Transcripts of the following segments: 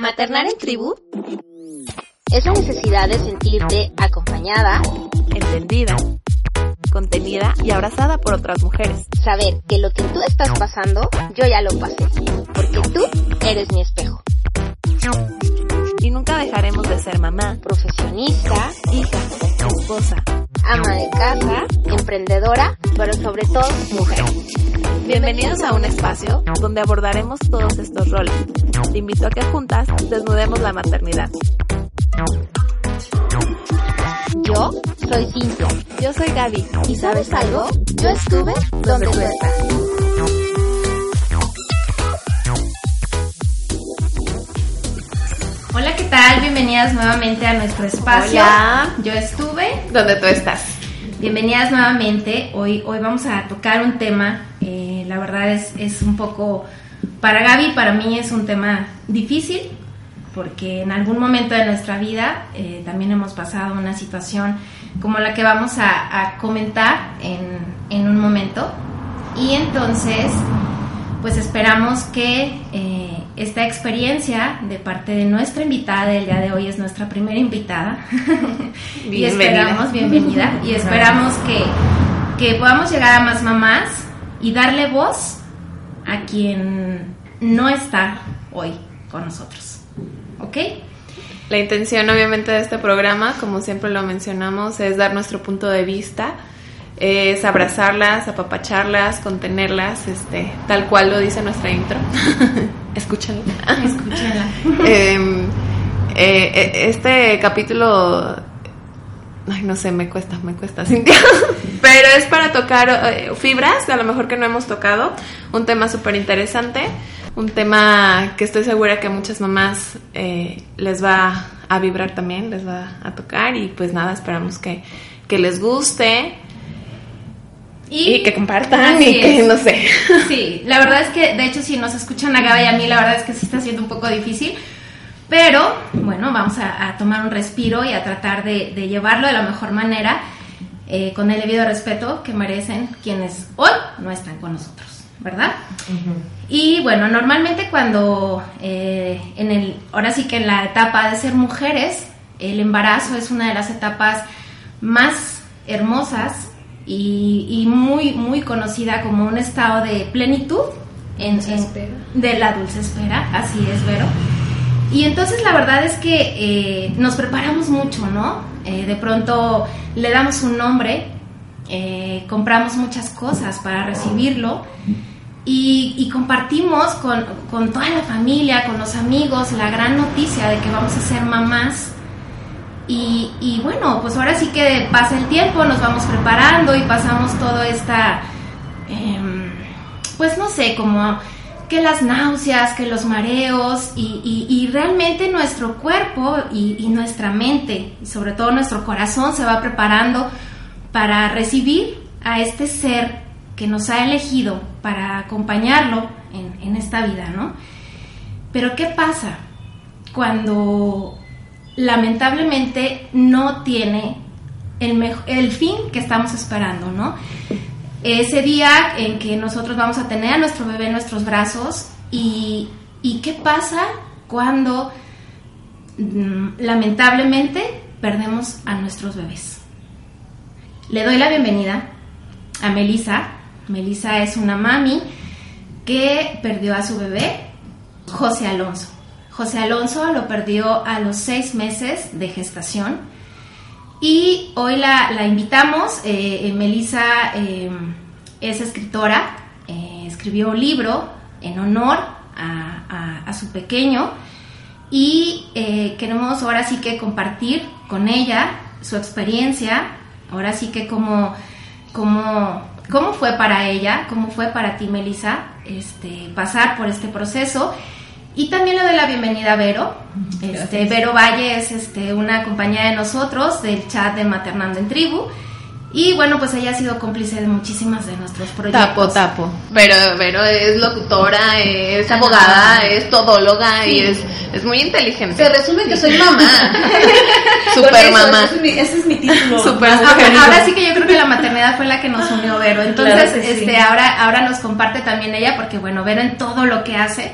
Maternar en tribu es la necesidad de sentirte acompañada, entendida, contenida y abrazada por otras mujeres. Saber que lo que tú estás pasando, yo ya lo pasé, porque tú eres mi espejo. Y nunca dejaremos de ser mamá, profesionista, hija, esposa, ama de casa, emprendedora, pero sobre todo mujer. Bienvenidos a un espacio donde abordaremos todos estos roles. Te invito a que juntas desnudemos la maternidad. Yo soy Cintia. Yo soy Gaby. ¿Y sabes algo? Yo estuve donde tú estás. Hola, ¿qué tal? Bienvenidas nuevamente a nuestro espacio. Hola. Yo estuve donde tú estás. Bienvenidas nuevamente. Hoy, hoy vamos a tocar un tema, eh, la verdad es, es un poco, para Gaby, para mí es un tema difícil, porque en algún momento de nuestra vida eh, también hemos pasado una situación como la que vamos a, a comentar en, en, un momento. Y entonces, pues esperamos que eh, esta experiencia de parte de nuestra invitada del día de hoy es nuestra primera invitada. y esperamos, bienvenida, y esperamos que, que podamos llegar a más mamás y darle voz a quien no está hoy con nosotros. ¿Ok? La intención obviamente de este programa, como siempre lo mencionamos, es dar nuestro punto de vista, es abrazarlas, apapacharlas, contenerlas, este, tal cual lo dice nuestra intro. Escúchenla. Escúchenla. eh, eh, este capítulo, ay, no sé, me cuesta, me cuesta, Cintia. Pero es para tocar eh, fibras, a lo mejor que no hemos tocado, un tema súper interesante un tema que estoy segura que a muchas mamás les va a vibrar también, les va a tocar y pues nada, esperamos que, que les guste y, y que compartan y que es. no sé. Sí, la verdad es que de hecho si nos escuchan a Gaby y a mí la verdad es que sí está siendo un poco difícil. Pero bueno, vamos a, a tomar un respiro y a tratar de, de llevarlo de la mejor manera, eh, con el debido respeto que merecen quienes hoy no están con nosotros. ¿verdad? Uh -huh. Y bueno, normalmente cuando eh, en el, ahora sí que en la etapa de ser mujeres, el embarazo es una de las etapas más hermosas y, y muy, muy conocida como un estado de plenitud en, en, de la dulce espera, así es, Vero. Y entonces la verdad es que eh, nos preparamos mucho, ¿no? Eh, de pronto le damos un nombre, eh, compramos muchas cosas para recibirlo y, y compartimos con, con, toda la familia, con los amigos, la gran noticia de que vamos a ser mamás. Y, y, bueno, pues ahora sí que pasa el tiempo, nos vamos preparando y pasamos toda esta, eh, pues no sé, como que las náuseas, que los mareos y, y, realmente nuestro cuerpo y, y, nuestra mente y sobre todo nuestro corazón se va preparando para recibir a este ser que nos ha elegido para acompañarlo en, en esta vida, ¿no? Pero ¿qué pasa cuando lamentablemente no tiene el, fin que estamos esperando, ¿no? ese día en que nosotros vamos a tener a nuestro bebé en nuestros brazos y, y qué pasa cuando mm, lamentablemente perdemos a nuestros bebés. Le doy la bienvenida a Melissa. Melissa es una mami que perdió a su bebé, José Alonso. José Alonso lo perdió a los seis meses de gestación. Y hoy la, invitamos, eh, Melissa eh, es escritora, eh, escribió un libro en honor a, su pequeño. Y eh, queremos ahora sí que compartir con ella su experiencia, ahora sí que como, cómo fue para ella, cómo fue para ti Melissa este, pasar por este proceso Y también le doy la bienvenida a Vero. Este, Vero Valle es este, una compañera de nosotros del chat de Maternando en Tribu. Y bueno, pues ella ha sido cómplice de muchísimas de nuestros proyectos. Tapo, tapo. Pero, pero es locutora, es abogada, es todóloga y es, es muy inteligente. Se resume que soy mamá. Super mamá. Ese es mi, ese es mi título. Super Ahora, mujer. ahora sí que yo creo que la maternidad fue la que nos unió Vero. Entonces, Claro que sí. este, ahora, ahora nos comparte también ella, porque bueno, Vero en todo lo que hace.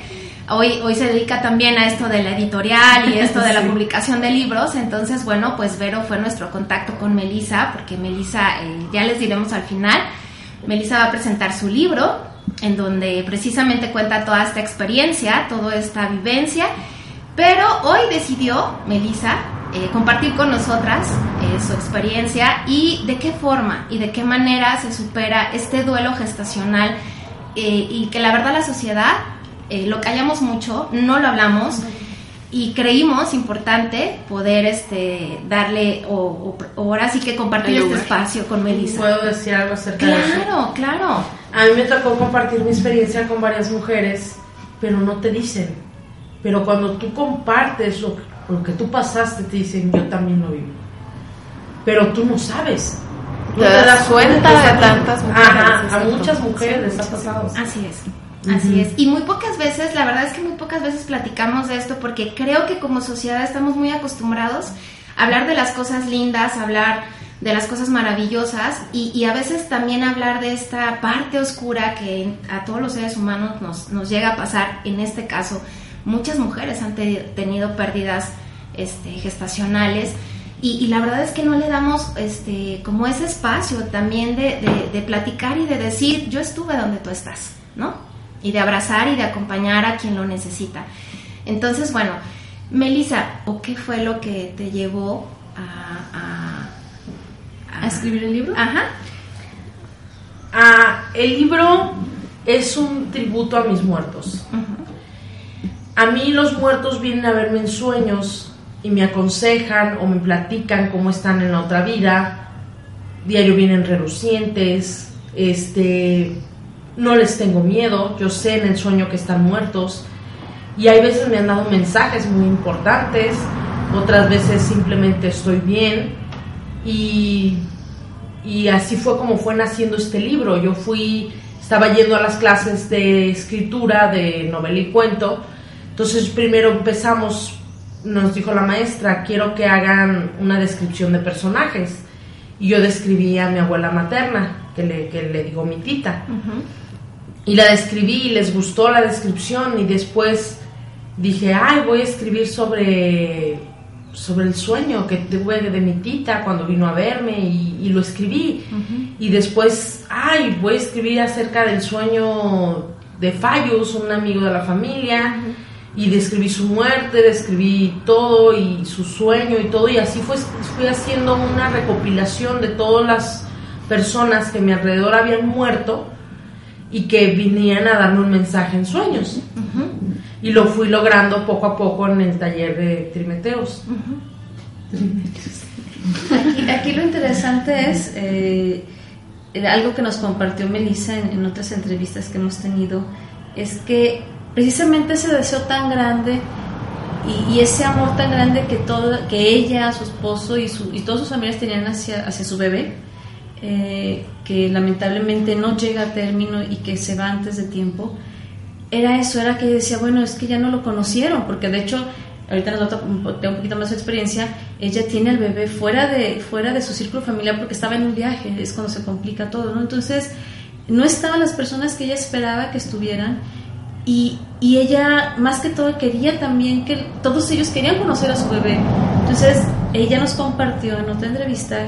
Hoy, hoy se dedica también a esto de la editorial y esto de la Sí. publicación de libros. Entonces, bueno, pues Vero fue nuestro contacto con Melissa, porque Melissa, eh, ya les diremos al final, Melissa va a presentar su libro, en donde precisamente cuenta toda esta experiencia, toda esta vivencia. Pero hoy decidió Melissa eh, compartir con nosotras eh, su experiencia y de qué forma y de qué manera se supera este duelo gestacional eh, y que la verdad la sociedad eh, lo callamos mucho, no lo hablamos y creímos importante poder este darle o, o- o ahora sí que compartir este espacio con Melissa. ¿Puedo decir algo acerca de eso? Claro, claro. A mí me tocó compartir mi experiencia con varias mujeres, pero no te dicen. Pero cuando tú compartes lo, lo que tú pasaste, te dicen, yo también lo vivo. Pero tú no sabes. Tú Te das cuenta de tantas mujeres, Ajá, a muchas mujeres les ha pasado. Así es. Así es. Y muy pocas veces, la verdad es que muy pocas veces platicamos de esto porque creo que como sociedad estamos muy acostumbrados a hablar de las cosas lindas, a hablar de las cosas maravillosas y, y a veces también hablar de esta parte oscura que a todos los seres humanos nos, nos llega a pasar. En este caso, muchas mujeres han te- tenido pérdidas este, gestacionales y, y la verdad es que no le damos este, como ese espacio también de, de- de platicar y de decir, yo estuve donde tú estás, ¿no? Y de abrazar y de acompañar a quien lo necesita. Entonces, bueno, Melissa, ¿o qué fue lo que te llevó a... a, ¿A escribir el libro? Ajá. Ah, el libro es un tributo a mis muertos. A mí los muertos vienen a verme en sueños y me aconsejan o me platican cómo están en la otra vida. Diario vienen relucientes, este, no les tengo miedo, yo sé en el sueño que están muertos. Y hay veces me han dado mensajes muy importantes, otras veces simplemente estoy bien. Y así fue como fue naciendo este libro. Yo fui, estaba yendo a las clases de escritura, de novela y cuento. Entonces primero empezamos, nos dijo la maestra, quiero que hagan una descripción de personajes. Y yo describí a mi abuela materna, que le, que le digo mi tita. Y la describí y les gustó la descripción y después dije, ay, voy a escribir sobre, sobre el sueño que tuve de mi tita cuando vino a verme y, y lo escribí. Y después, ay, voy a escribir acerca del sueño de Fayus, un amigo de la familia. Y describí su muerte, describí todo y su sueño y todo. Y así fue, fui haciendo una recopilación de todas las personas que a mi alrededor habían muerto y que vinían a darme un mensaje en sueños. Y lo fui logrando poco a poco en el taller de Trimeteos. Aquí, aquí lo interesante es eh, algo que nos compartió Melissa en, en otras entrevistas que hemos tenido, es que precisamente ese deseo tan grande y, y ese amor tan grande que, todo, que ella, su esposo y, su, y todos sus familiares tenían hacia, hacia su bebé, eh, que lamentablemente no llega a término y que se va antes de tiempo, era eso, era que decía, bueno, es que ya no lo conocieron, porque de hecho, ahorita nos nota un poquito más su experiencia, ella tiene al bebé fuera de, fuera de su círculo familiar porque estaba en un viaje, es cuando se complica todo, ¿no? Entonces, no estaban las personas que ella esperaba que estuvieran y, y ella más que todo quería también que todos ellos querían conocer a su bebé. Entonces, ella nos compartió en otra entrevista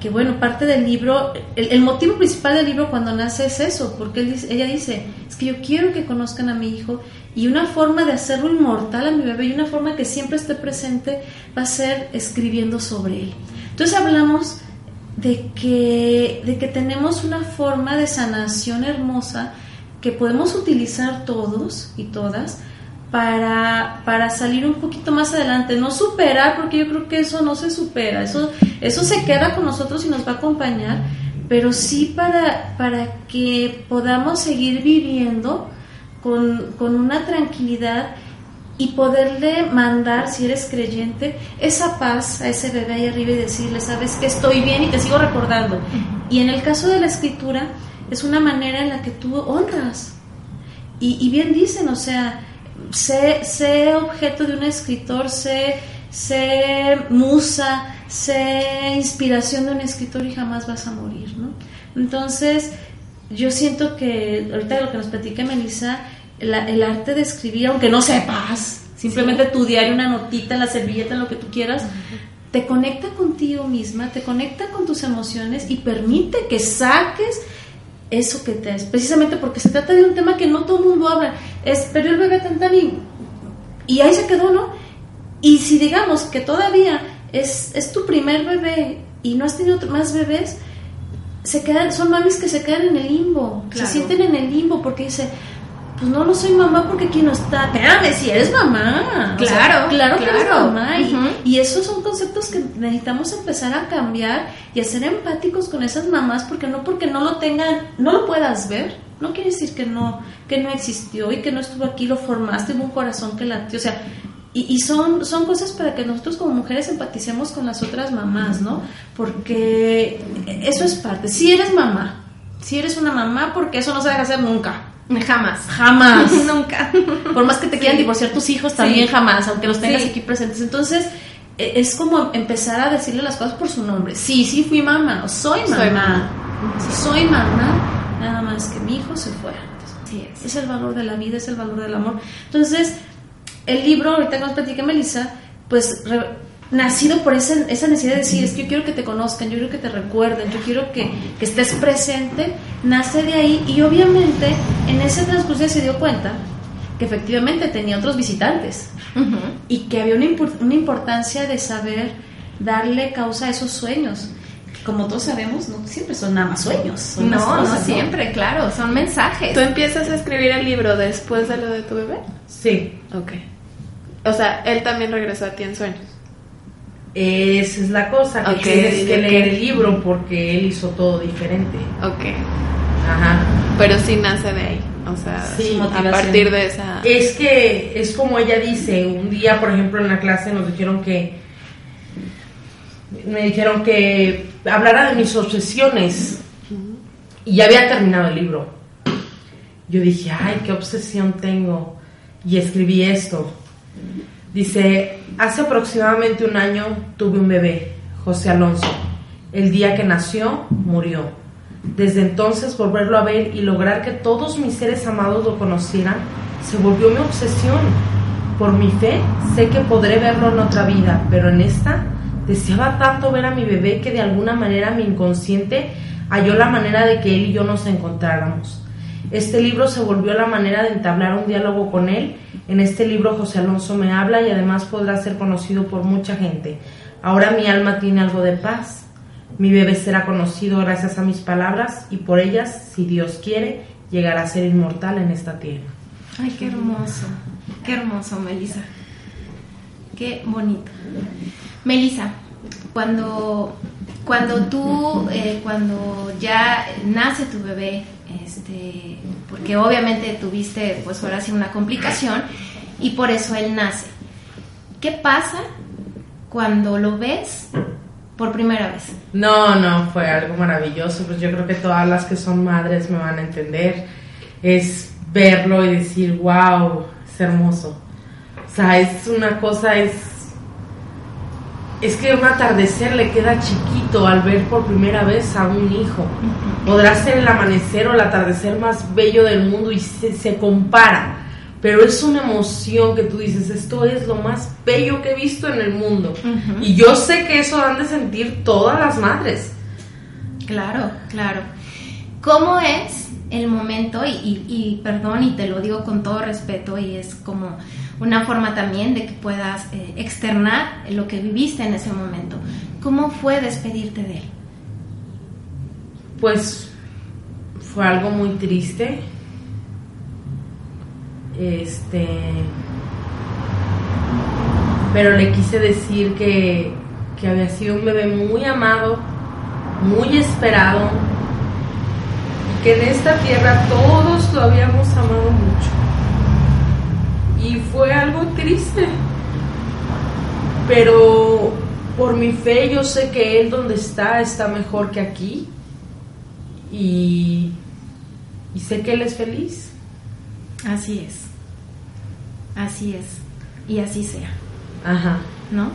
que bueno, parte del libro, el, motivo principal del libro cuando nace es eso, porque él ella dice, es que yo quiero que conozcan a mi hijo y una forma de hacerlo inmortal a mi bebé y una forma que siempre esté presente va a ser escribiendo sobre él. Entonces hablamos de que, de que tenemos una forma de sanación hermosa que podemos utilizar todos y todas para, para salir un poquito más adelante, no superar, porque yo creo que eso no se supera, eso, eso se queda con nosotros y nos va a acompañar, pero sí para, para que podamos seguir viviendo con, con una tranquilidad y poderle mandar, si eres creyente, esa paz a ese bebé ahí arriba y decirle, sabes que estoy bien y te sigo recordando. Y en el caso de la escritura, es una manera en la que tú honras. Y, bien dicen, o sea, sé, sé, objeto de un escritor, sé, sé musa, sé inspiración de un escritor y jamás vas a morir, ¿no? Entonces, yo siento que ahorita lo que nos platica Melissa, el arte de escribir, aunque no sepas, simplemente tu diario, una notita la servilleta, lo que tú quieras, te conecta contigo misma, te conecta con tus emociones y permite que saques eso que te es, precisamente porque se trata de un tema que no todo el mundo habla, es, pero el bebé tan y, y ahí se quedó, ¿no? Y si digamos que todavía es, es tu primer bebé y no has tenido más bebés, se quedan, son mamis que se quedan en el limbo, se sienten en el limbo porque dice, pues no, no soy mamá porque aquí no está. Espérame, si eres mamá. Claro, claro, que eres mamá. Y, esos son conceptos que necesitamos empezar a cambiar y a ser empáticos con esas mamás porque no porque no lo tengan, no lo puedas ver, no quiere decir que no, que no existió y que no estuvo aquí, lo formaste, hubo un corazón que latió. O sea, y, y, son, son cosas para que nosotros como mujeres empaticemos con las otras mamás, ¿no? Porque eso es parte. Si eres mamá, si eres una mamá, porque eso no se deja hacer nunca. Jamás. Jamás. Nunca. Por más que te quieran divorciar tus hijos, también jamás, aunque los tengas aquí presentes. Entonces, e, es como empezar a decirle las cosas por su nombre. Sí, sí fui mamá, o soy mamá. Soy mamá. soy mamá, nada más que mi hijo se fue antes. Sí, es. es el valor de la vida, es el valor del amor. Entonces, el libro, ahorita que nos platica Melissa, pues nacido por esa, esa necesidad de decir, es que yo quiero que te conozcan, yo quiero que te recuerden, yo quiero que, que estés presente, nace de ahí y obviamente en ese transcurso se dio cuenta que efectivamente tenía otros visitantes y que había una, una importancia de saber darle causa a esos sueños como todos sabemos, no siempre son nada más sueños. no, no siempre, claro, son mensajes. ¿Tú empiezas a escribir el libro después de lo de tu bebé? Sí. Ok. O sea, él también regresó a ti en sueños. Esa es la cosa, que tienes que leer el libro porque él hizo todo diferente. Ok. Ajá. Pero sí nace de ahí. O sea, a partir de esa... Es que es como ella dice, un día, por ejemplo, en la clase nos dijeron que... Me dijeron que hablara de mis obsesiones. Y ya había terminado el libro. Yo dije, ay, qué obsesión tengo. Y escribí esto. Dice, hace aproximadamente un año tuve un bebé, José Alonso. El día que nació, murió. Desde entonces volverlo a ver y lograr que todos mis seres amados lo conocieran, se volvió mi obsesión. Por mi fe, sé que podré verlo en otra vida, pero en esta deseaba tanto ver a mi bebé que de alguna manera mi inconsciente halló la manera de que él y yo nos encontráramos. Este libro se volvió la manera de entablar un diálogo con él. En este libro José Alonso me habla y además podrá ser conocido por mucha gente. Ahora mi alma tiene algo de paz. Mi bebé será conocido gracias a mis palabras y por ellas, si Dios quiere, llegará a ser inmortal en esta tierra. Ay, qué hermoso, qué hermoso, Melissa. Qué bonito. Melissa, cuando, cuando tú, eh, cuando ya nace tu bebé, este, porque obviamente tuviste pues ahora sí una complicación y por eso él nace. ¿Qué pasa cuando lo ves por primera vez? No, no, fue algo maravilloso, pues yo creo que todas las que son madres me van a entender. Es verlo y decir, wow, es hermoso. O sea, es una cosa, es es que un atardecer le queda chiquito al ver por primera vez a un hijo. Podrá ser el amanecer o el atardecer más bello del mundo y se, compara, pero es una emoción que tú dices, esto es lo más bello que he visto en el mundo. Y yo sé que eso han de sentir todas las madres. Claro, claro. ¿Cómo es el momento? Y, y perdón, y te lo digo con todo respeto, y es como una forma también de que puedas eh, externar lo que viviste en ese momento. ¿Cómo fue despedirte de él? Pues fue algo muy triste. Este. Pero le quise decir que, que había sido un bebé muy amado, muy esperado, que en esta tierra todos lo habíamos amado mucho y fue algo triste. Pero por mi fe yo sé que él donde está está mejor que aquí. Y, y sé que él es feliz. Así es. Así es. Y así sea. Ajá. ¿No?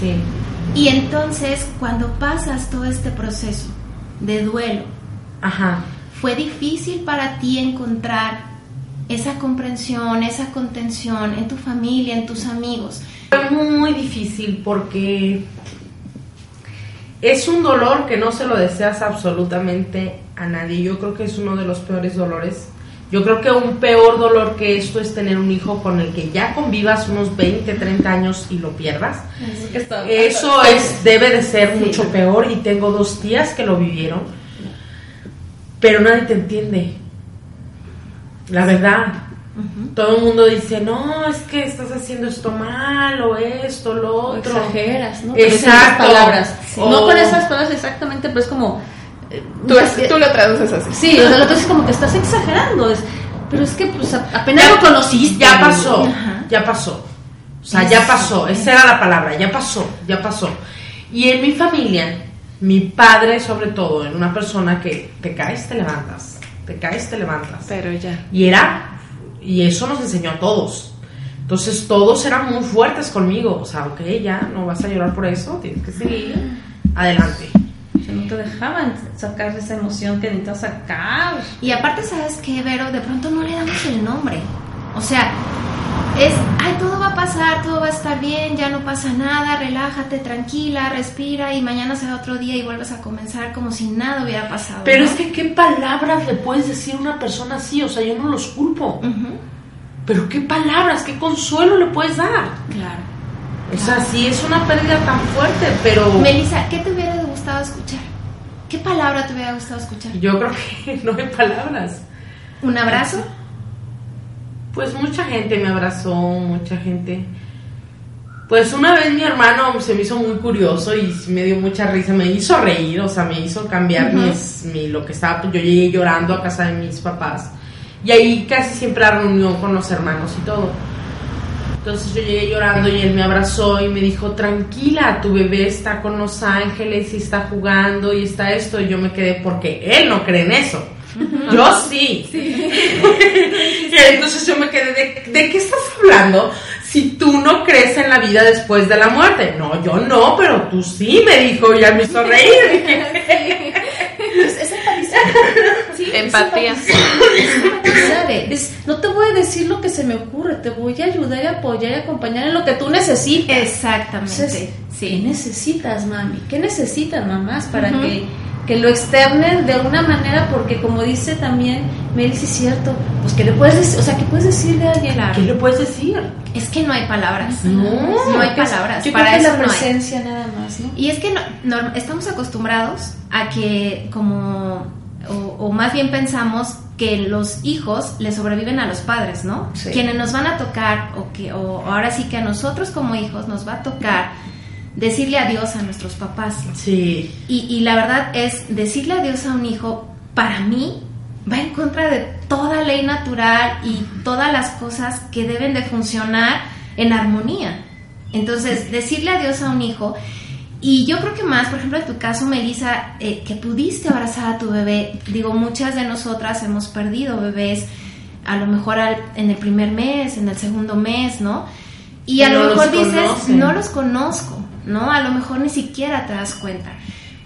Sí. Y entonces, cuando pasas todo este proceso de duelo, Ajá. ¿fue difícil para ti encontrar esa comprensión, esa contención en tu familia, en tus amigos? Fue muy difícil porque es un dolor que no se lo deseas absolutamente a nadie. Yo creo que es uno de los peores dolores. Yo creo que un peor dolor que esto es tener un hijo con el que ya convivas unos 20, 30 años y lo pierdas. Eso es debe de ser mucho peor y tengo dos tías que lo vivieron. Pero nadie te entiende. La verdad. Todo el mundo dice, no, es que estás haciendo esto mal o esto, lo O otro. exageras, ¿no? Exacto. Con esas palabras. O- No con esas palabras exactamente, pero es como... eh, Tú, tú lo traduces así. Sí, o sea, lo que es como que estás exagerando. Es, pero es que pues apenas lo conociste. Ya pasó, Ajá. ya pasó. O sea, ya pasó, esa era la palabra, ya pasó, ya pasó. Y en mi familia, mi padre sobre todo, era una persona que te caes, te levantas, te caes, te levantas. Pero ya. Y era, y eso nos enseñó a todos. Entonces todos eran muy fuertes conmigo. O sea, ok, ya, no vas a llorar por eso, tienes que seguir. Adelante. O sea, no te dejaban sacar esa emoción que necesitas sacar. Y aparte, ¿sabes qué, Vero? De pronto no le damos el nombre. O sea, es, ay, todo va a pasar, todo va a estar bien, ya no pasa nada, relájate, tranquila, respira y mañana será otro día y vuelves a comenzar como si nada hubiera pasado. Pero ¿no? es que, ¿qué palabras le puedes decir a una persona así? O sea, yo no los culpo. Pero, ¿qué palabras, qué consuelo le puedes dar? Claro. O sea, sí es una pérdida tan fuerte, pero Melissa, ¿qué te hubiera gustado escuchar? ¿Qué palabra te hubiera gustado escuchar? yo creo que no hay palabras. ¿Un abrazo? Pues mucha gente me abrazó, mucha gente. Pues una vez mi hermano se me hizo muy curioso y me dio mucha risa, me hizo reír, o sea, me hizo cambiar mis, mi, lo que estaba, yo llegué llorando a casa de mis papás y ahí casi siempre la reunión con los hermanos y todo. Entonces yo llegué llorando y él me abrazó y me dijo, tranquila, tu bebé está con los ángeles y está jugando y está esto. Y yo me quedé porque él no cree en eso. Yo sí. y entonces yo me quedé, ¿de, ¿de qué estás hablando? Si tú no crees en la vida después de la muerte. No, yo no, pero tú sí, me dijo, y ya me hizo reír. Es, es empatizar. Sí, es Empatía. Es empatizar. Es, no te voy a decir lo que se me ocurre, te voy a ayudar y apoyar y acompañar en lo que tú necesitas. Exactamente. Entonces, ¿Qué sí. necesitas, mami? ¿Qué necesitan mamás para que, que lo externen de una manera? Porque como dice también Mel, sí es cierto, pues que le puedes decir, o sea, que puedes decirle a alguien. ¿Qué le puedes decir? Es que no hay palabras. No. No hay palabras. Yo Para creo que eso la no hay. presencia nada más, ¿no? Y es que no- no- estamos acostumbrados a que como, o, o más bien pensamos que los hijos le sobreviven a los padres, ¿no? Sí. Quienes nos van a tocar, o, que, o ahora sí que a nosotros como hijos nos va a tocar decirle adiós a nuestros papás. Sí. Y, y la verdad es, decirle adiós a un hijo, para mí, va en contra de toda ley natural y todas las cosas que deben de funcionar en armonía. Entonces, decirle adiós a un hijo, y yo creo que más, por ejemplo, en tu caso, Melissa, eh, que pudiste abrazar a tu bebé, digo, muchas de nosotras hemos perdido bebés, a lo mejor al- en el primer mes, en el segundo mes, ¿no? Y a No lo mejor dices, conocen. no los conozco, ¿no? A lo mejor ni siquiera te das cuenta.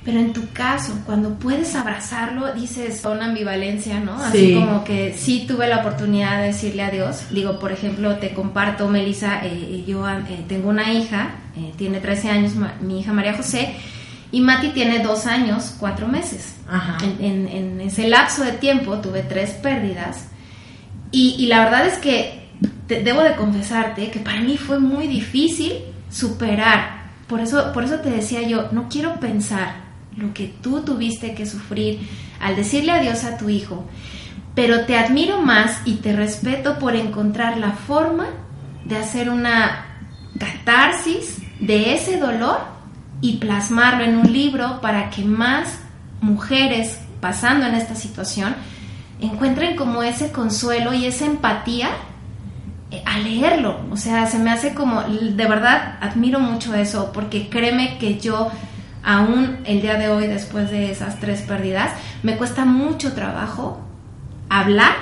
Pero en tu caso, cuando puedes abrazarlo, dices una ambivalencia, ¿no? Así Sí. como que sí tuve la oportunidad de decirle adiós. Digo, por ejemplo, te comparto, Melissa, eh, yo eh, tengo una hija, eh, tiene 13 años, mi hija María José, y Mati tiene dos años, cuatro meses. Ajá. En, en- en ese lapso de tiempo tuve tres pérdidas y, y la verdad es que te- debo de confesarte que para mí fue muy difícil superar. Por eso, por eso te decía yo, no quiero pensar lo que tú tuviste que sufrir al decirle adiós a tu hijo, pero te admiro más y te respeto por encontrar la forma de hacer una catarsis de ese dolor y plasmarlo en un libro para que más mujeres pasando en esta situación encuentren como ese consuelo y esa empatía a leerlo. O sea, se me hace como, de verdad, admiro mucho eso, porque créeme que yo, aún el día de hoy, después de esas tres pérdidas, me cuesta mucho trabajo hablar,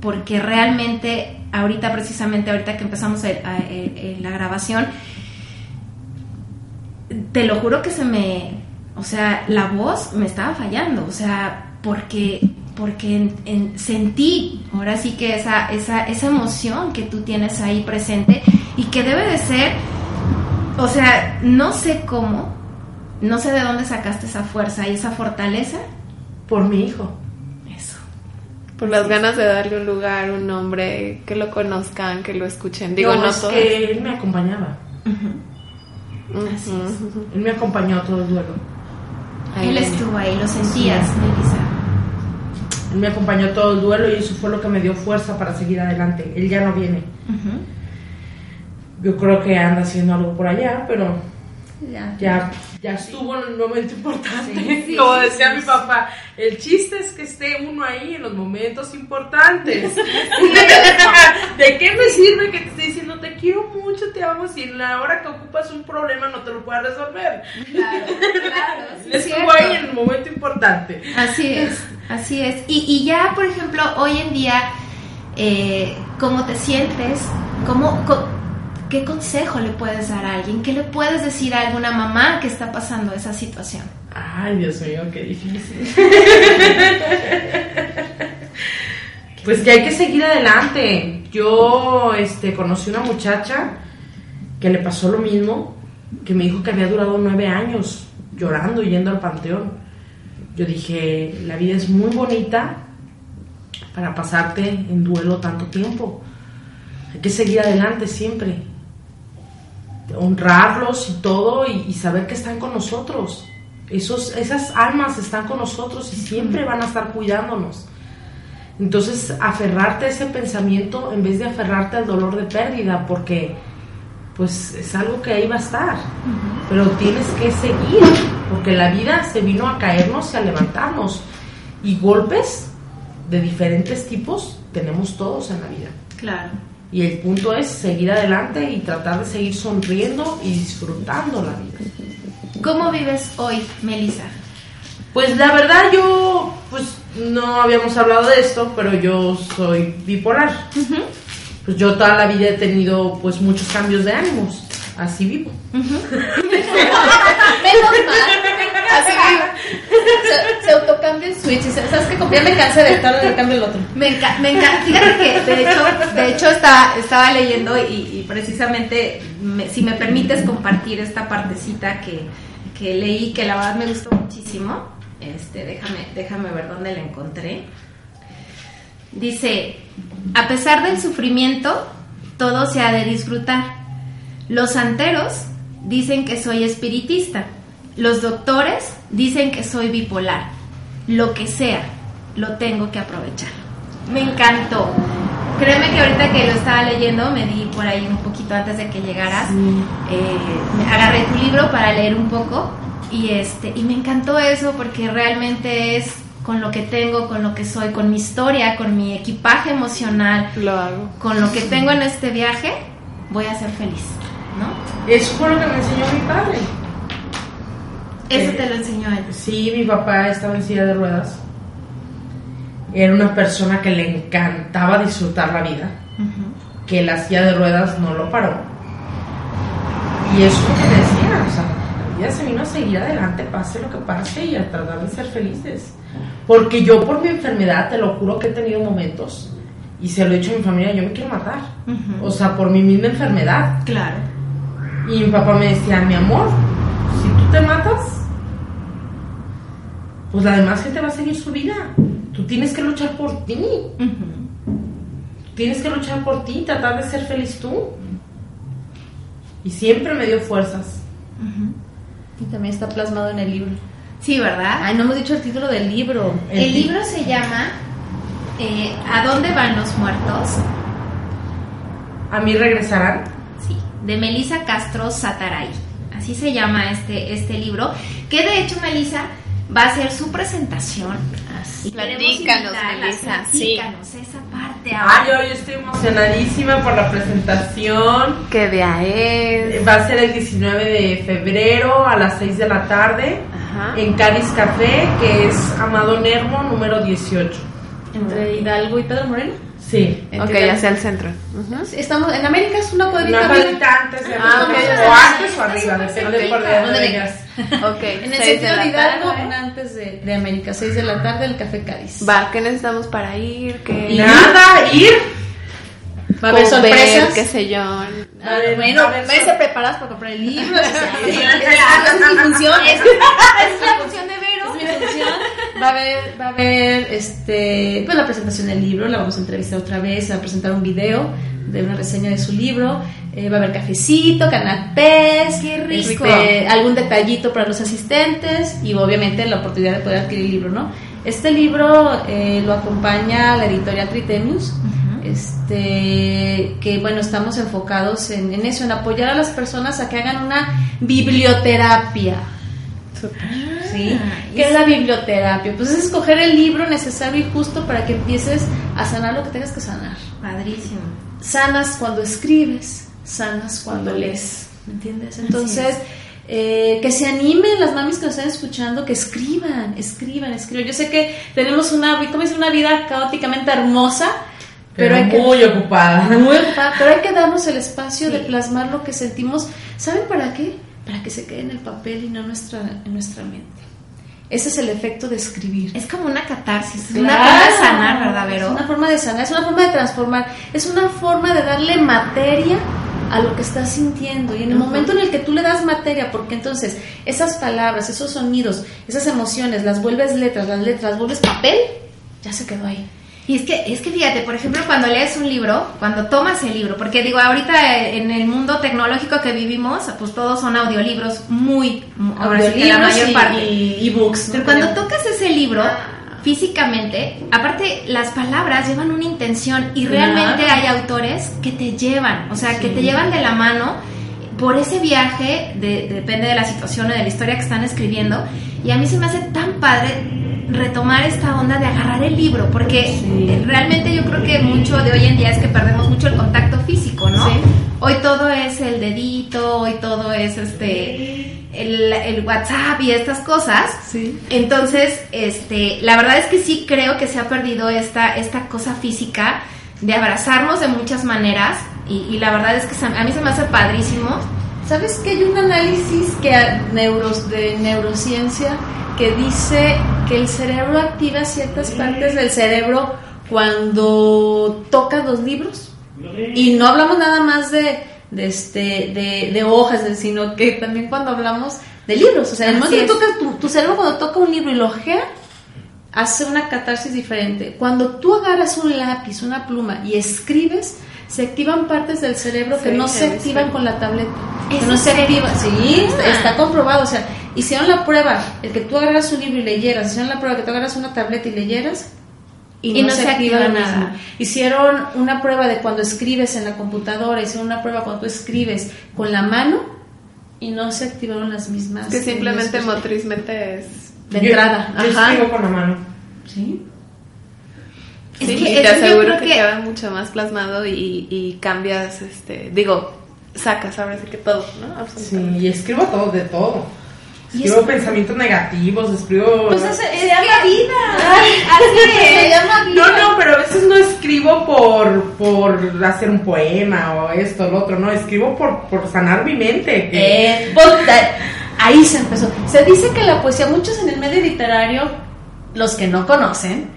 porque realmente, ahorita precisamente, ahorita que empezamos la grabación, te lo juro que se me, o sea, la voz me estaba fallando, o sea, porque porque sentí ahora sí que esa, esa, esa emoción que tú tienes ahí presente y que debe de ser, o sea, no sé cómo, no sé de dónde sacaste esa fuerza y esa fortaleza. Por mi hijo. Eso. Por las ganas de darle un lugar, un nombre, que lo conozcan, que lo escuchen. Digo, no, es que él me acompañaba. Él me acompañó todo el duelo. él estuvo ahí, lo sentías, Melissa me acompañó todo el duelo y eso fue lo que me dio fuerza para seguir adelante. Él ya no viene. Yo creo que anda haciendo algo por allá, pero ya, ya, ya estuvo en el momento importante. Como decía mi papá, el chiste es que esté uno ahí en los momentos importantes. ¿De qué me sirve que te esté diciendo te quiero mucho, te amo, si en la hora que ocupas un problema no te lo puedes resolver? Claro, claro. Estuvo ahí en el momento importante. Así es, así es. Y, y ya, por ejemplo, hoy en día, eh, ¿cómo te sientes? ¿Cómo, cómo ¿Qué consejo le puedes dar a alguien? ¿Qué le puedes decir a alguna mamá que está pasando esa situación? Ay, Dios mío, qué difícil. pues que hay que seguir adelante. Yo este, conocí una muchacha que le pasó lo mismo, que me dijo que había durado nueve años llorando y yendo al panteón. Yo dije, la vida es muy bonita para pasarte en duelo tanto tiempo. Hay que seguir adelante siempre honrarlos y todo y, saber que están con nosotros. Esos, esas almas están con nosotros y siempre van a estar cuidándonos. Entonces, aferrarte a ese pensamiento en vez de aferrarte al dolor de pérdida, porque pues es algo que ahí va a estar, pero tienes que seguir, porque la vida se vino a caernos y a levantarnos. Y golpes de diferentes tipos tenemos todos en la vida. Claro. Y el punto es seguir adelante y tratar de seguir sonriendo y disfrutando la vida. ¿Cómo vives hoy, Melissa? Pues la verdad yo, pues no habíamos hablado de esto, pero yo soy bipolar. Pues yo toda la vida he tenido pues muchos cambios de ánimos. Así vivo. Así Se, se autocambia el switch. ¿Sabes qué? Ya me cansé de estar en el cambio el otro. Me encanta. Me Fíjate que, de hecho, de hecho estaba, estaba leyendo y, precisamente, si me permites compartir esta partecita que, que leí, que la verdad me gustó muchísimo. Este, déjame, déjame ver dónde la encontré. Dice, a pesar del sufrimiento, todo se ha de disfrutar. Los santeros dicen que soy espiritista los doctores dicen que soy bipolar. Lo que sea, lo tengo que aprovechar. Me encantó. Créeme que ahorita que lo estaba leyendo, me di por ahí un poquito antes de que llegaras, eh, agarré tu libro para leer un poco y este y me encantó eso porque realmente es con lo que tengo, con lo que soy, con mi historia, con mi equipaje emocional, con lo que tengo en este viaje, voy a ser feliz, ¿no? Eso fue lo que me enseñó mi padre. Eso te lo enseñó él. Sí, mi papá estaba en silla de ruedas. Era una persona que le encantaba disfrutar la vida. Que la silla de ruedas no lo paró. Y eso es lo que decía, o sea, la vida se vino a seguir adelante, pase lo que pase y a tratar de ser felices. Porque yo por mi enfermedad, te lo juro que he tenido momentos, y se lo he dicho a mi familia, yo me quiero matar. O sea, por mi misma enfermedad. Claro. Y mi papá me decía, mi amor, si tú te matas, pues la demás gente va a seguir su vida. Tú tienes que luchar por ti. Tienes que luchar por ti, tratar de ser feliz tú. Y siempre me dio fuerzas. Y también está plasmado en el libro. Sí, ¿verdad? Ay, no hemos dicho el título del libro. El, libro se llama eh, ¿A dónde van los muertos? ¿A mí regresarán? Sí, de Melissa Castro Sataray. Así se llama este, este libro. Que de hecho, Melissa, va a ser su presentación. Así. Platícanos, Melissa. Platícanos esa parte Ah, ahora? yo, yo estoy emocionadísima por la presentación. ¿Qué día es? Va a ser el 19 de febrero a las 6 de la tarde Ajá. en Caris Café, que es Amado Nermo, número 18. Entre Hidalgo y Pedro Moreno. Sí. Ok, hacia el centro. Ujú. Estamos en América, es una cuadrita. Una cuadrita antes de Ah, ok, o antes o arriba, depende Ok. por de ¿Dónde vengas. Ok, En el sentido de, Hidalgo, tarde. una antes de, de América, 6 de la tarde, el Café Cádiz. Va, ¿qué necesitamos para ir? ¿Qué... Nada, ir. Va a haber sorpresas. qué sé yo. Ah, ver, bueno, a ver, váyanse sor- preparadas para comprar el libro. Esa es mi función. Esa es la función de Vero. Es mi función. Va a haber, va a haber este, pues la presentación del libro, la vamos a entrevistar otra vez, se va a presentar un video de una reseña de su libro, eh, va a haber cafecito, canapés, Qué rico. este, algún detallito para los asistentes y obviamente la oportunidad de poder adquirir el libro, ¿no? Este libro eh, lo acompaña la editorial Tritemius, este, que bueno, estamos enfocados en, en eso, en apoyar a las personas a que hagan una biblioterapia. ¿Sí? ¿Qué es la biblioterapia? Pues es escoger el libro necesario y justo para que empieces a sanar lo que tengas que sanar. Padrísimo. Sanas cuando escribes, sanas cuando lees. ¿Me entiendes? Entonces, eh, que se animen las mamis que nos están escuchando, que escriban, escriban, escriban. Yo sé que tenemos una, ¿cómo dice? una vida caóticamente hermosa, pero, Pero hay que muy ocupada. muy ocupada, pero hay que darnos el espacio de plasmar lo que sentimos. ¿Saben para qué? Para que se quede en el papel y no en nuestra, en nuestra mente. Ese es el efecto de escribir. Es como una catarsis, es Claro. una forma de sanar, ¿verdad, Es Vero? una forma de sanar, es una forma de transformar, es una forma de darle materia a lo que estás sintiendo. Y en el momento en el que tú le das materia, porque entonces esas palabras, esos sonidos, esas emociones, las vuelves letras, las letras, las vuelves papel, ya se quedó ahí. Y es que, es que fíjate, por ejemplo, cuando lees un libro, cuando tomas el libro, porque digo, ahorita eh, en el mundo tecnológico que vivimos, pues todos son audiolibros muy, mu- ahora sí que la Audiolibros mayor y- parte. y ebooks. ¿no? Pero cuando tocas ese libro, físicamente, aparte las palabras llevan una intención y Claro. realmente hay autores que te llevan, o sea, que te llevan de la mano por ese viaje, de- depende de la situación o de la historia que están escribiendo, y a mí se me hace tan padre retomar esta onda de agarrar el libro, porque Sí. realmente yo creo que mucho de hoy en día es que perdemos mucho el contacto físico, ¿no? Sí. Hoy todo es el dedito, hoy todo es este el, el WhatsApp y estas cosas. Sí. Entonces, este, la verdad es que sí creo que se ha perdido esta, esta cosa física de abrazarnos de muchas maneras y, y la verdad es que a mí se me hace padrísimo. ¿Sabes que hay un análisis que a- neuros, de neurociencia que dice que el cerebro activa ciertas partes del cerebro cuando toca los libros? Y no hablamos nada más de, de, este, de, de hojas, sino que también cuando hablamos de libros. O sea, el momento que tocas tu, tu cerebro cuando toca un libro y lo ojea, hace una catarsis diferente. Cuando tú agarras un lápiz, una pluma y escribes, se activan partes del cerebro que Sí, no sí, se activan con la tableta. ¿Es Que no se activan. Sí, está, Ah. está comprobado. O sea, hicieron la prueba, el que tú agarras un libro y leyeras, hicieron la prueba que tú agarras una tableta y leyeras. Y no se activa lo nada. mismo. Hicieron una prueba de cuando escribes en la computadora, hicieron una prueba cuando tú escribes con la mano y no se activaron las mismas. Que simplemente líneas motrizmente es... de Yo- entrada. Yo Ajá. escribo con la mano. Sí. Es Sí, que- y te aseguro que, que- queda mucho más plasmado y, y cambias, este, digo, sacas ahora sí que todo, ¿no? Absolutamente. Sí, y escribo todo, de todo. Escribo es- pensamientos negativos, escribo... Pues se llama vida. Así Se es. llama vida. No, no, pero a veces no escribo por, por hacer un poema o esto, lo otro, no, escribo por, por sanar mi mente. que- Eh, puta, ahí se empezó. Se dice que la poesía, muchos en el medio literario, los que no conocen,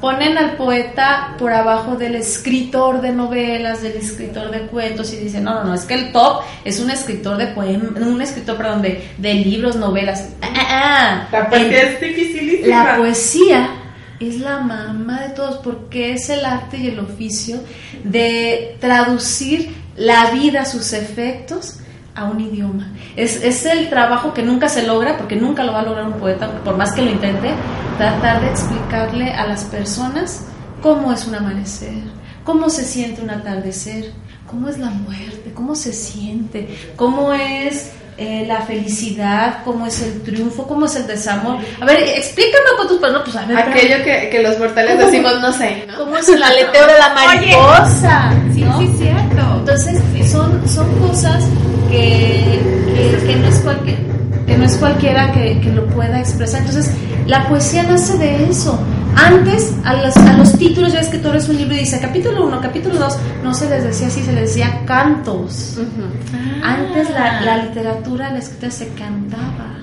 ponen al poeta por abajo del escritor de novelas, del escritor de cuentos y dicen, no, no, no, es que el top es un escritor de poemas, un escritor, perdón, de, de libros, novelas. Ah, ah, ah. La poesía es dificilísima. La poesía es la mamá de todos porque es el arte y el oficio de traducir la vida, sus efectos a un idioma. Es, es el trabajo que nunca se logra, porque nunca lo va a lograr un poeta, por más que lo intente, tratar de explicarle a las personas cómo es un amanecer, cómo se siente un atardecer, cómo es la muerte, cómo se siente, cómo es eh, la felicidad, cómo es el triunfo, cómo es el desamor. A ver, explícame con tus palabras. Pues, a ver, Aquello que, que los mortales decimos, no sé, ¿no? ¿Cómo es el aleteo de la mariposa? Sí, ¿no? sí, cierto. Entonces, son, son cosas que, que, que no es cualquier, que no es cualquiera que, que lo pueda expresar. Entonces, la poesía nace de eso. Antes, a los, a los títulos, ya ves que tú eres un libro y dice capítulo 1, capítulo 2, no se les decía así, se les decía cantos. Antes la, la literatura, la escritura se cantaba,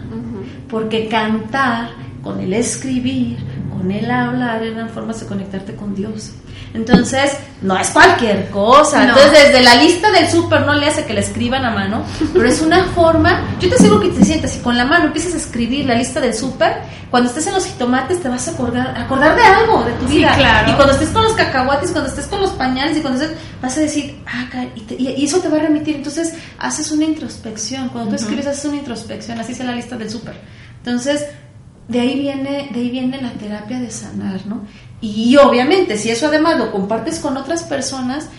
porque cantar con el escribir, con el hablar, eran formas de conectarte con Dios. Entonces, no es cualquier cosa. No. Entonces, desde la lista del súper no le hace que la escriban a mano, pero es una forma. Yo te aseguro que te sientas y con la mano empiezas a escribir la lista del súper. Cuando estés en los jitomates te vas a acordar, acordar de algo de tu Sí, vida. claro. Y cuando estés con los cacahuates, cuando estés con los pañales y cuando estés, vas a decir, ah, y, te- y- y eso te va a remitir. Entonces, haces una introspección. Cuando tú escribes, haces una introspección. Así es la lista del súper. Entonces, de ahí viene de ahí viene la terapia de sanar, ¿no? Y, obviamente, si eso además lo compartes con otras personas,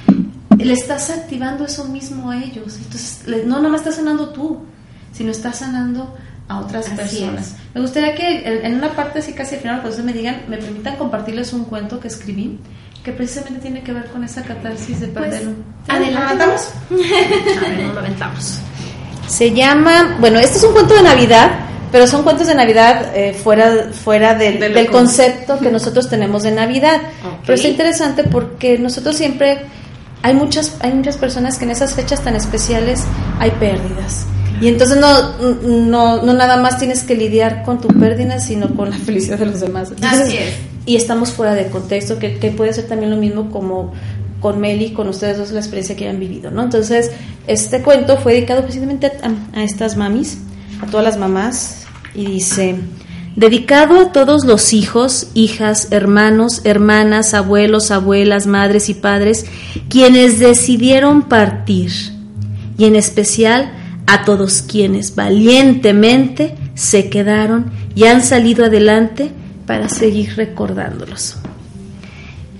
le estás activando eso mismo a ellos. Entonces, no nada más estás sanando tú, sino estás sanando a otras Así personas. es. Me gustaría que en en una parte así casi al final, cuando ustedes me digan, me permitan compartirles un cuento que escribí que precisamente tiene que ver con esa catarsis de Pues, perderlo. adelantamos. A ver, no lo aventamos. Se llama, bueno, este es un cuento de Navidad, pero son cuentos de Navidad eh, fuera, fuera del, De del concepto que nosotros tenemos de Navidad. Pero está interesante porque nosotros siempre, hay muchas, hay muchas personas que en esas fechas tan especiales hay pérdidas. Y entonces no, no, no nada más tienes que lidiar con tu pérdida, sino con la felicidad de los demás. Entonces, Así es. y estamos fuera de contexto, que, que puede ser también lo mismo como con Meli, con ustedes dos, la experiencia que hayan vivido, ¿no? Entonces, este cuento fue dedicado precisamente a, a estas mamis, a todas las mamás, y dice, dedicado a todos los hijos, hijas, hermanos, hermanas, abuelos, abuelas, madres y padres, quienes decidieron partir, y en especial a todos quienes valientemente se quedaron y han salido adelante para seguir recordándolos.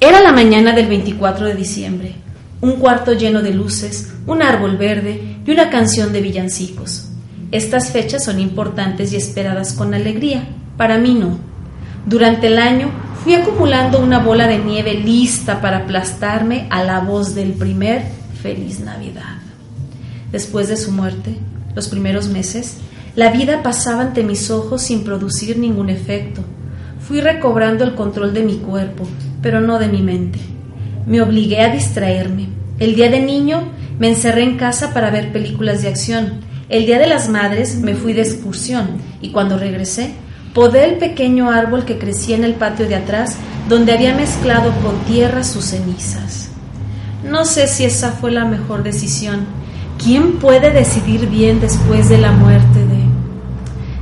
Era la mañana del 24 de diciembre, un cuarto lleno de luces, un árbol verde y una canción de villancicos. Estas fechas son importantes y esperadas con alegría, para mí no. Durante el año fui acumulando una bola de nieve lista para aplastarme a la voz del primer Feliz Navidad. Después de su muerte, los primeros meses, la vida pasaba ante mis ojos sin producir ningún efecto. Fui recobrando el control de mi cuerpo, pero no de mi mente. Me obligué a distraerme. El día de niño me encerré en casa para ver películas de acción. El día de las madres me fui de excursión y cuando regresé podé el pequeño árbol que crecía en el patio de atrás donde había mezclado con tierra sus cenizas. No sé si esa fue la mejor decisión. ¿Quién puede decidir bien después de la muerte de...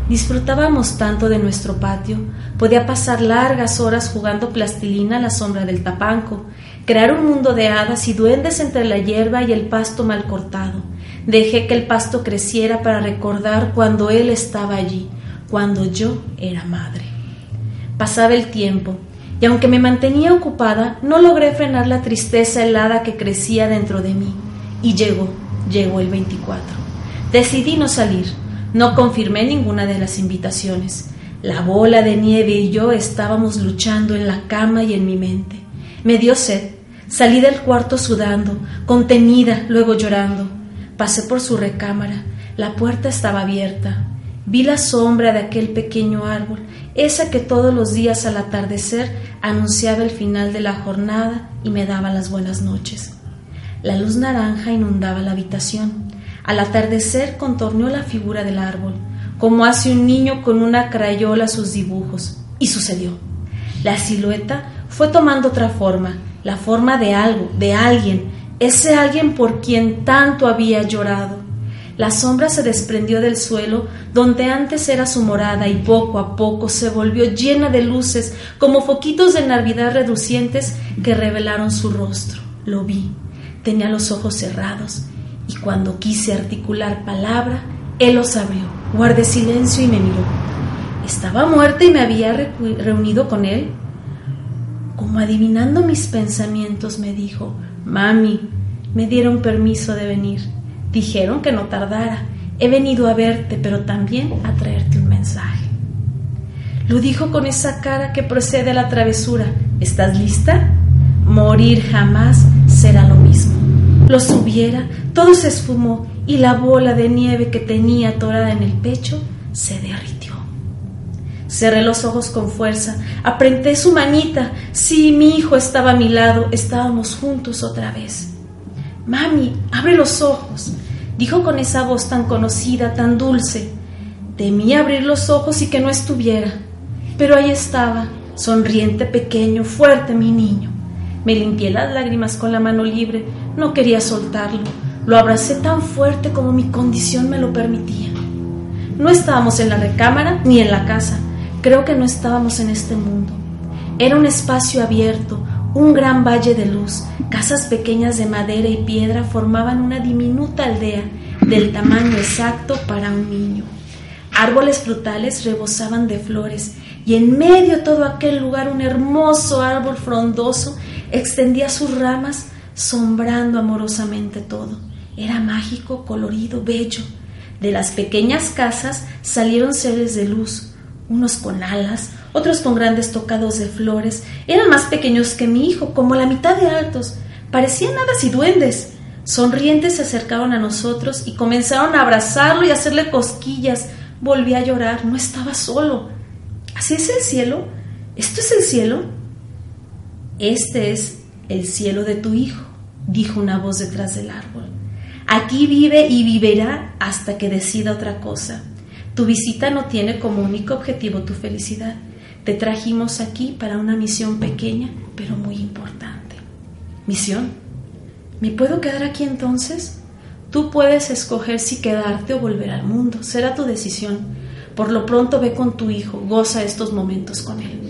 Disfrutábamos tanto de nuestro patio, podía pasar largas horas jugando plastilina a la sombra del tapanco, crear un mundo de hadas y duendes entre la hierba y el pasto mal cortado. Dejé que el pasto creciera para recordar cuando él estaba allí, cuando yo era madre. Pasaba el tiempo, y aunque me mantenía ocupada, no logré frenar la tristeza helada que crecía dentro de mí. Y llegó, llegó el 24. Decidí no salir, no confirmé ninguna de las invitaciones. La bola de nieve y yo estábamos luchando en la cama y en mi mente. Me dio sed, salí del cuarto sudando, contenida, luego llorando. Pasé por su recámara, la puerta estaba abierta. Vi la sombra de aquel pequeño árbol, esa que todos los días al atardecer anunciaba el final de la jornada y me daba las buenas noches. La luz naranja inundaba la habitación. Al atardecer contorneó la figura del árbol, como hace un niño con una crayola sus dibujos. Y sucedió. La silueta fue tomando otra forma, la forma de algo, de alguien, ese alguien por quien tanto había llorado. La sombra se desprendió del suelo donde antes era su morada y poco a poco se volvió llena de luces como foquitos de Navidad reducientes que revelaron su rostro. Lo vi. Tenía los ojos cerrados y cuando quise articular palabra, él los abrió. Guardé silencio y me miró. ¿Estaba muerta y me había reunido con él? Como adivinando mis pensamientos, me dijo, Mami, me dieron permiso de venir. Dijeron que no tardara. He venido a verte, pero también a traerte un mensaje. Lo dijo con esa cara que procede a la travesura. ¿Estás lista? Morir jamás será lo mismo. Lo subiera, todo se esfumó y la bola de nieve que tenía atorada en el pecho se derritió. Cerré los ojos con fuerza, apreté su manita. Sí, mi hijo estaba a mi lado, estábamos juntos otra vez. Mami, abre los ojos, dijo con esa voz tan conocida, tan dulce. Temí abrir los ojos y que no estuviera, pero ahí estaba, sonriente, pequeño, fuerte mi niño. Me limpié las lágrimas con la mano libre, no quería soltarlo. Lo abracé tan fuerte como mi condición me lo permitía. No estábamos en la recámara ni en la casa. Creo que no estábamos en este mundo. Era un espacio abierto, un gran valle de luz. Casas pequeñas de madera y piedra formaban una diminuta aldea del tamaño exacto para un niño. Árboles frutales rebosaban de flores y en medio de todo aquel lugar un hermoso árbol frondoso extendía sus ramas sombrando amorosamente todo. Era mágico, colorido, bello. De las pequeñas casas salieron seres de luz, unos con alas, otros con grandes tocados de flores. Eran más pequeños que mi hijo, como la mitad de altos. Parecían hadas y duendes. Sonrientes se acercaron a nosotros y comenzaron a abrazarlo y a hacerle cosquillas. Volví a llorar, no estaba solo. ¿Así es el cielo? ¿Esto es el cielo? Este es el cielo de tu hijo, dijo una voz detrás del árbol. Aquí vive y vivirá hasta que decida otra cosa. Tu visita no tiene como único objetivo tu felicidad. Te trajimos aquí para una misión pequeña, pero muy importante. ¿Misión? ¿Me puedo quedar aquí entonces? Tú puedes escoger si quedarte o volver al mundo. Será tu decisión. Por lo pronto ve con tu hijo, goza estos momentos con él.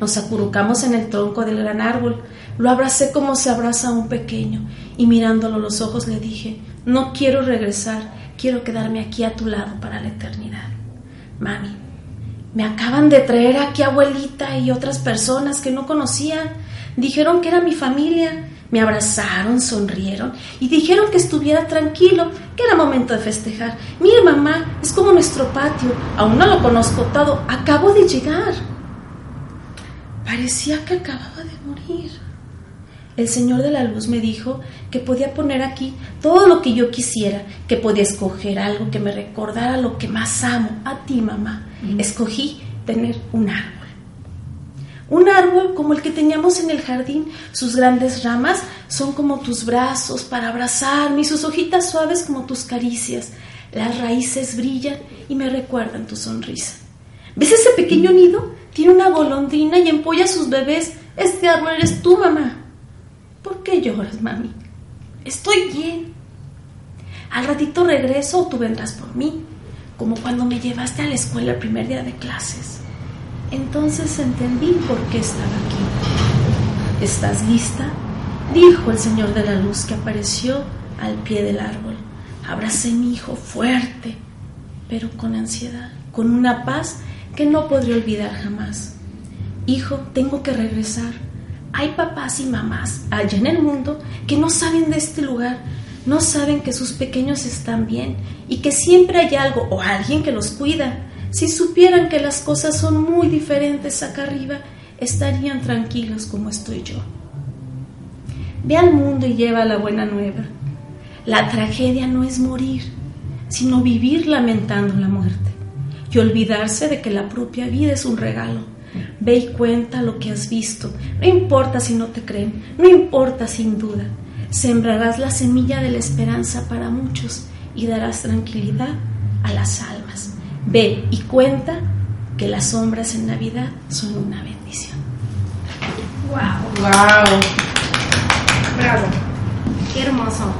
Nos acurrucamos en el tronco del gran árbol. Lo abracé como se abraza a un pequeño y mirándolo los ojos le dije, no quiero regresar, quiero quedarme aquí a tu lado para la eternidad. Mami, me acaban de traer aquí abuelita y otras personas que no conocía. Dijeron que era mi familia. Me abrazaron, sonrieron y dijeron que estuviera tranquilo, que era momento de festejar. Mire, mamá, es como nuestro patio. Aún no lo conozco todo. Acabo de llegar. Parecía que acababa de morir. El Señor de la Luz me dijo que podía poner aquí todo lo que yo quisiera, que podía escoger algo que me recordara lo que más amo, a ti, mamá. Escogí tener un árbol. Un árbol como el que teníamos en el jardín. Sus grandes ramas son como tus brazos para abrazarme y sus hojitas suaves como tus caricias. Las raíces brillan y me recuerdan tu sonrisa. ¿Ves ese pequeño nido? Tiene una golondrina y empolla a sus bebés. Este árbol eres tú, mamá. ¿Por qué lloras, mami? Estoy bien. Al ratito regreso o tú vendrás por mí, como cuando me llevaste a la escuela el primer día de clases. Entonces entendí por qué estaba aquí. ¿Estás lista? Dijo el Señor de la Luz que apareció al pie del árbol. Abracé a mi hijo fuerte, pero con ansiedad, con una paz que no podré olvidar jamás. Hijo, tengo que regresar. Hay papás y mamás allá en el mundo que no saben de este lugar, no saben que sus pequeños están bien y que siempre hay algo o alguien que los cuida. Si supieran que las cosas son muy diferentes acá arriba, estarían tranquilos como estoy yo. Ve al mundo y lleva la buena nueva. La tragedia no es morir, sino vivir lamentando la muerte y olvidarse de que la propia vida es un regalo. Ve y cuenta lo que has visto. No importa si no te creen, no importa sin duda. Sembrarás la semilla de la esperanza para muchos y darás tranquilidad a las almas. Ve y cuenta que las sombras en Navidad son una bendición. ¡Wow! ¡Wow! Bravo. Qué hermoso.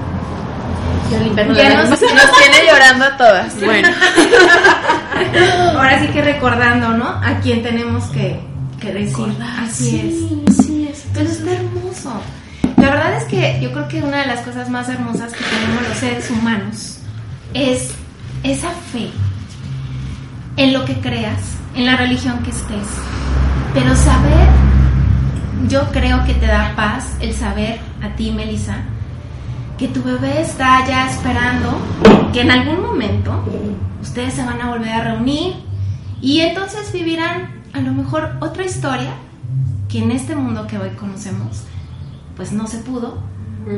Ya nos, nos tiene llorando a todas. Bueno. Ahora sí que recordando, ¿no? A quién tenemos que, que decir. así es. Así es. Entonces está hermoso. La verdad es que yo creo que una de las cosas más hermosas que tenemos los seres humanos es esa fe en lo que creas, en la religión que estés. Pero saber, yo creo que te da paz el saber a ti, Melissa, que tu bebé está ya esperando que en algún momento ustedes se van a volver a reunir y entonces vivirán a lo mejor otra historia que en este mundo que hoy conocemos pues no se pudo,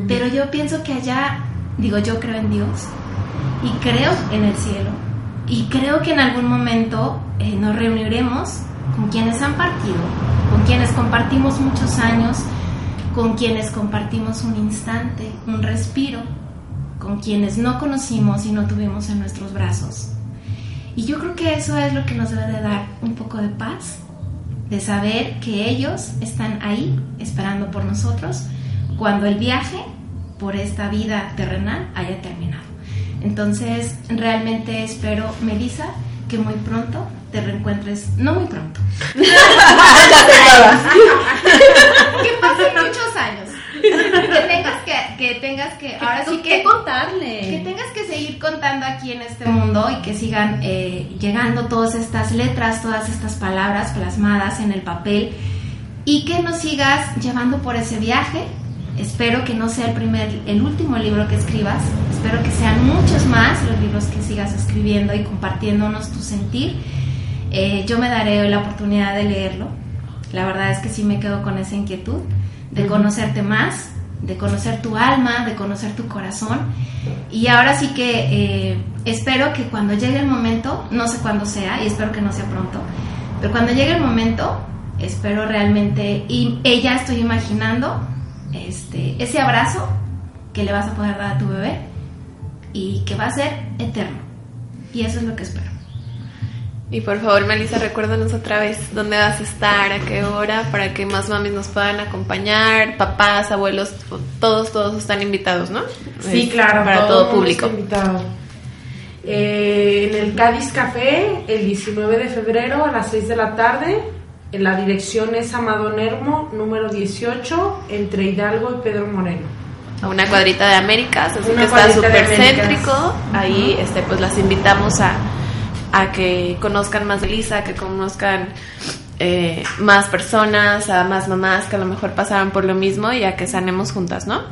pero yo pienso que allá, digo, yo creo en Dios y creo en el cielo y creo que en algún momento eh, nos reuniremos con quienes han partido, con quienes compartimos muchos años, con quienes compartimos un instante, un respiro, con quienes no conocimos y no tuvimos en nuestros brazos. Y yo creo que eso es lo que nos debe de dar un poco de paz, de saber que ellos están ahí esperando por nosotros cuando el viaje por esta vida terrenal haya terminado. Entonces, realmente espero, Melissa, que muy pronto te reencuentres, no muy pronto. que pasen muchos años. Que tengas que, que tengas que, ahora sí que, contarle. Que tengas que seguir contando aquí en este mundo y que sigan eh, llegando todas estas letras, todas estas palabras plasmadas en el papel y que nos sigas llevando por ese viaje. Espero que no sea el primer, el último libro que escribas. Espero que sean muchos más los libros que sigas escribiendo y compartiéndonos tu sentir eh, yo me daré la oportunidad de leerlo. La verdad es que sí me quedo con esa inquietud de conocerte más, de conocer tu alma, de conocer tu corazón. Y ahora sí que eh, espero que cuando llegue el momento, no sé cuándo sea, y espero que no sea pronto, pero cuando llegue el momento, espero realmente, y ella estoy imaginando este, ese abrazo que le vas a poder dar a tu bebé y que va a ser eterno. Y eso es lo que espero. Y por favor, Melissa, recuérdanos otra vez dónde vas a estar, a qué hora, para que más mamis nos puedan acompañar, papás, abuelos, todos, todos están invitados, ¿no? Sí, claro, para todo, público. Eh, en el Cádiz Café, el 19 de febrero a las 6 de la tarde. En la dirección es Amado Nermo, número 18, entre Hidalgo y Pedro Moreno. A una cuadrita de Américas, así que está súper céntrico. Ahí este, pues las invitamos a a que conozcan más de Lisa, que conozcan eh, más personas, a más mamás que a lo mejor pasaron por lo mismo y a que sanemos juntas, ¿no?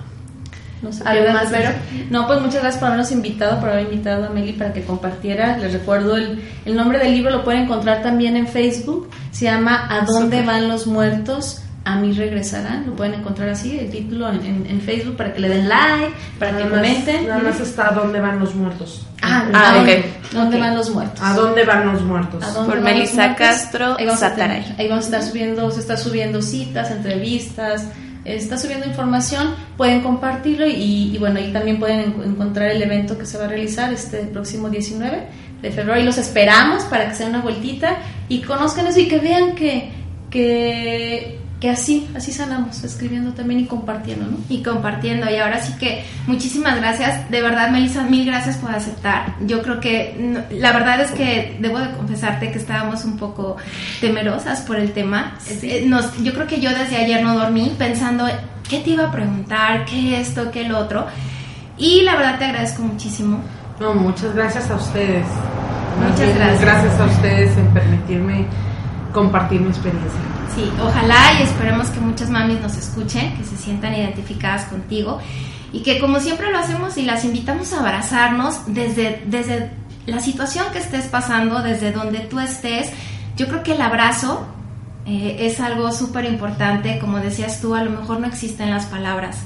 No sé, más, Vero? No, pues muchas gracias por habernos invitado, por haber invitado a Meli para que compartiera. Les recuerdo el, el nombre del libro, lo pueden encontrar también en Facebook. Se llama ¿A dónde van los muertos? a mí regresarán, lo pueden encontrar así, el título en, Facebook para que le den like, para que comenten. Nada más está ¿A dónde van los muertos? Ah, ah ok. ¿Dónde van los muertos? ¿A dónde van los muertos? Por Melissa Castro ahí vamos, ahí vamos a estar subiendo, se está subiendo citas, entrevistas, está subiendo información, pueden compartirlo y, bueno, ahí también pueden encontrar el evento que se va a realizar este próximo 19 de febrero. Y los esperamos para que sea una vueltita y conozcan eso y que vean que, que que así, así sanamos, escribiendo también y compartiendo, ¿no? Y compartiendo. Y ahora sí que muchísimas gracias. De verdad, Melissa, mil gracias por aceptar. Yo creo que la verdad es que debo de confesarte que estábamos un poco temerosas por el tema. Eh, nos, yo creo que yo desde ayer no dormí pensando qué te iba a preguntar, qué esto, qué el otro. Y la verdad te agradezco muchísimo. No, muchas gracias a ustedes. Muchas gracias. Gracias a ustedes en permitirme compartir mi experiencia. Sí, ojalá y esperemos que muchas mamis nos escuchen, que se sientan identificadas contigo y que como siempre lo hacemos y las invitamos a abrazarnos desde, desde la situación que estés pasando, desde donde tú estés. Yo creo que el abrazo eh, es algo súper importante, como decías tú, a lo mejor no existen las palabras,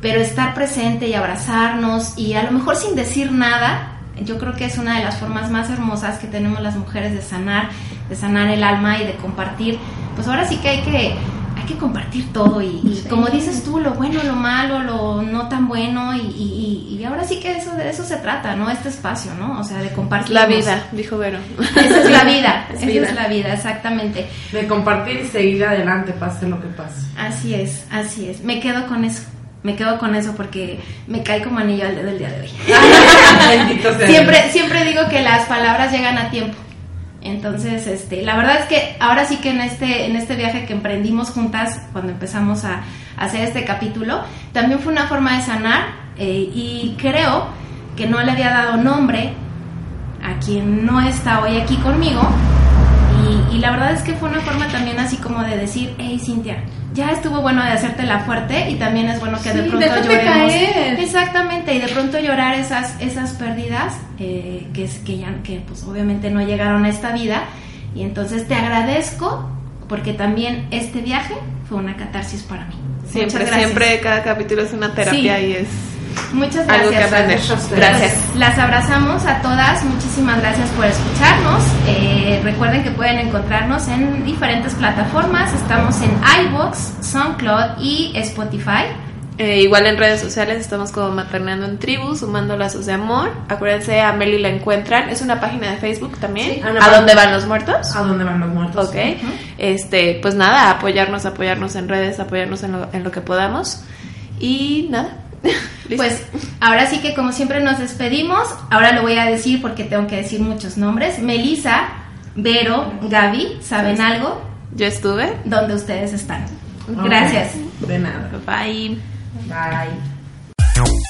pero estar presente y abrazarnos y a lo mejor sin decir nada, yo creo que es una de las formas más hermosas que tenemos las mujeres de sanar, de sanar el alma y de compartir. Pues ahora sí que hay que hay que compartir todo y, como dices tú, lo bueno, lo malo, lo no tan bueno y, ahora sí que eso de eso se trata, ¿no? Este espacio, ¿no? O sea, de compartir. La vida, dijo Vero. Esa es la vida, esa es la vida, exactamente. De compartir y seguir adelante, pase lo que pase. Así es, así es. Me quedo con eso me quedo con eso porque me cae como anillo al dedo el día de hoy. siempre, siempre digo que las palabras llegan a tiempo. Entonces, este, la verdad es que ahora sí que en este, en este viaje que emprendimos juntas, cuando empezamos a, hacer este capítulo, también fue una forma de sanar eh, y creo que no le había dado nombre a quien no está hoy aquí conmigo y, la verdad es que fue una forma también así como de decir, hey Cintia, ya estuvo bueno de hacerte la fuerte y también es bueno que de Sí, pronto déjate lloremos. caer. Exactamente, y de pronto llorar esas, esas pérdidas eh, que, es, que ya que pues obviamente no llegaron a esta vida. Y entonces te agradezco porque también este viaje fue una catarsis para mí. Siempre, siempre cada capítulo es una terapia Sí. y es Muchas gracias. algo que aprender. Gracias. Las abrazamos a todas. Muchísimas gracias por escucharnos. Eh, recuerden que pueden encontrarnos en diferentes plataformas. Estamos en iBox, SoundCloud y Spotify. Eh, igual en redes sociales estamos como Maternando en Tribu, sumando lazos de amor. Acuérdense, a Meli la encuentran. Es una página de Facebook también. Sí, ¿A dónde van los muertos? ¿A dónde van los muertos? Ok. Este, pues nada, apoyarnos, apoyarnos en redes, apoyarnos en lo, en lo que podamos. Y nada. Listo. Pues ahora sí que como siempre nos despedimos. Ahora lo voy a decir porque tengo que decir muchos nombres. Melissa, Vero, Gaby, ¿saben algo? yo estuve. ¿Dónde ustedes están? Gracias. De nada. Bye. Bye.